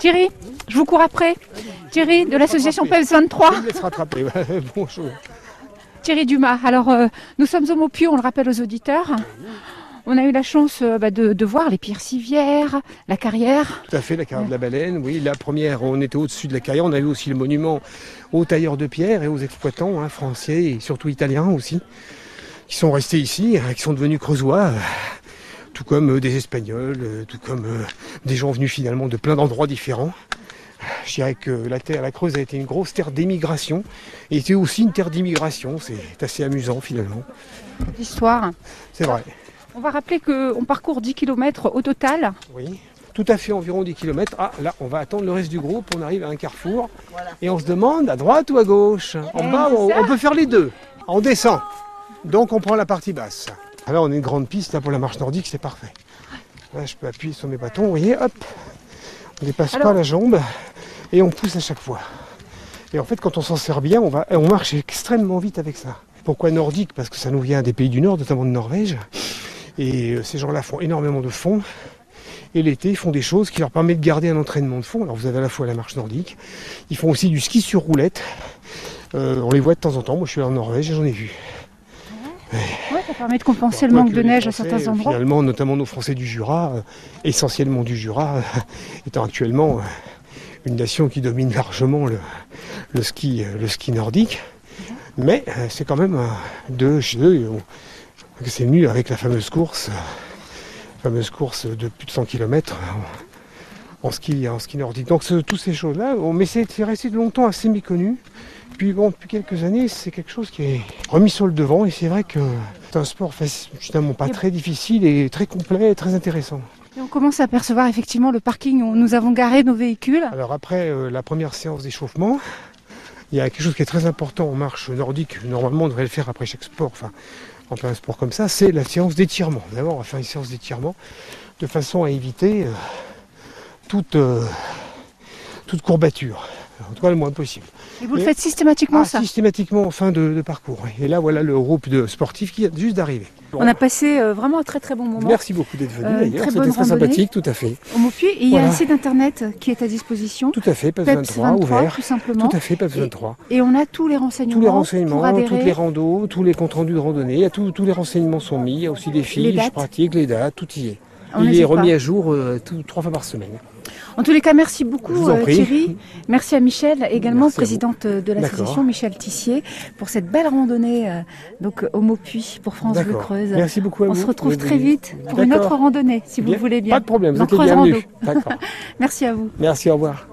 Thierry, je vous cours après. Thierry de l'association PEPS 23. Je me laisse rattraper. Bonjour. Thierry Dumas. Alors, euh, nous sommes au Maupieu, on le rappelle aux auditeurs. On a eu la chance euh, bah, de, de voir les pierres civières, la carrière. Tout à fait, la carrière de la baleine. Oui, la première, on était au-dessus de la carrière. On a vu aussi le monument aux tailleurs de pierre et aux exploitants hein, français et surtout italiens aussi, qui sont restés ici, hein, qui sont devenus creusois. Tout comme euh, des Espagnols, euh, tout comme euh, des gens venus finalement de plein d'endroits différents. Je dirais que la terre, la Creuse a été une grosse terre d'émigration et était aussi une terre d'immigration. C'est assez amusant finalement. L'histoire. C'est vrai. On va rappeler qu'on parcourt 10 km au total. Oui. Tout à fait environ 10 km. Ah là, on va attendre le reste du groupe. On arrive à un carrefour et on se demande à droite ou à gauche? En Eh, bas, on peut faire les deux. On descend. Donc on prend la partie basse. Alors on a une grande piste là pour la marche nordique, c'est parfait. Là, je peux appuyer sur mes bâtons, vous voyez, hop. On dépasse Alors- pas la jambe et on pousse à chaque fois. Et en fait, quand on s'en sert bien, on, va, on marche extrêmement vite avec ça. Pourquoi nordique? Parce que ça nous vient des pays du Nord, notamment de Norvège. Et euh, ces gens-là font énormément de fond. Et l'été, ils font des choses qui leur permettent de garder un entraînement de fond. Alors vous avez à la fois la marche nordique, ils font aussi du ski sur roulette. Euh, on les voit de temps en temps. Moi, je suis allé en Norvège et j'en ai vu. Permet de compenser le manque de neige à certains endroits. Finalement, notamment nos Français du Jura, euh, essentiellement du Jura, euh, étant actuellement euh, une nation qui domine largement le, le ski, le ski nordique. Mais c'est quand même de chez eux. C'est venu avec la fameuse course, fameuse course de plus de 100 km en ski, en ski nordique. Donc toutes ces choses-là, mais c'est c'est resté longtemps assez méconnu. Puis bon, depuis quelques années, c'est quelque chose qui est remis sur le devant et c'est vrai que c'est un sport finalement pas très difficile et très complet et très intéressant. Et on commence à apercevoir effectivement le parking où nous avons garé nos véhicules. Alors après euh, la première séance d'échauffement, il y a quelque chose qui est très important en marche nordique. Normalement, on devrait le faire après chaque sport, enfin en plein sport comme ça, c'est la séance d'étirement. D'abord, on va faire une séance d'étirement de façon à éviter euh, toute, euh, toute courbature. En tout cas, le moins possible. Et vous le Et- faites systématiquement Ah, ça. systématiquement en fin de, de parcours. Et là, voilà le groupe de sportifs qui vient juste d'arriver. On a passé euh, vraiment un très très bon moment Merci beaucoup d'être venu Euh, d'ailleurs. C'était très sympathique, tout à fait. au Maupuy. Et il y a un site internet qui est à disposition. Tout à fait, PEPS 23, 23 ouvert. tout simplement. Tout à fait, PEPS Et- 23. Et on a tous les renseignements. Tous les renseignements, toutes les randos, tous les comptes rendus de randonnée, tous les renseignements sont mis. Il y a aussi des fiches pratiques, les dates, tout y est. On Il est remis pas. à jour euh, tout- trois fois par semaine. En tous les cas, merci beaucoup euh. Thierry. Merci à Michel, également Merci présidente de l'association. Michel Tissier, pour cette belle randonnée euh, donc au Maupuy pour France Bleu. Creuse. Merci beaucoup à On vous. se retrouve Oui, très vite pour une autre randonnée, si vous voulez bien. Pas de problème, vous êtes les bienvenus. Merci à vous. Merci, au revoir.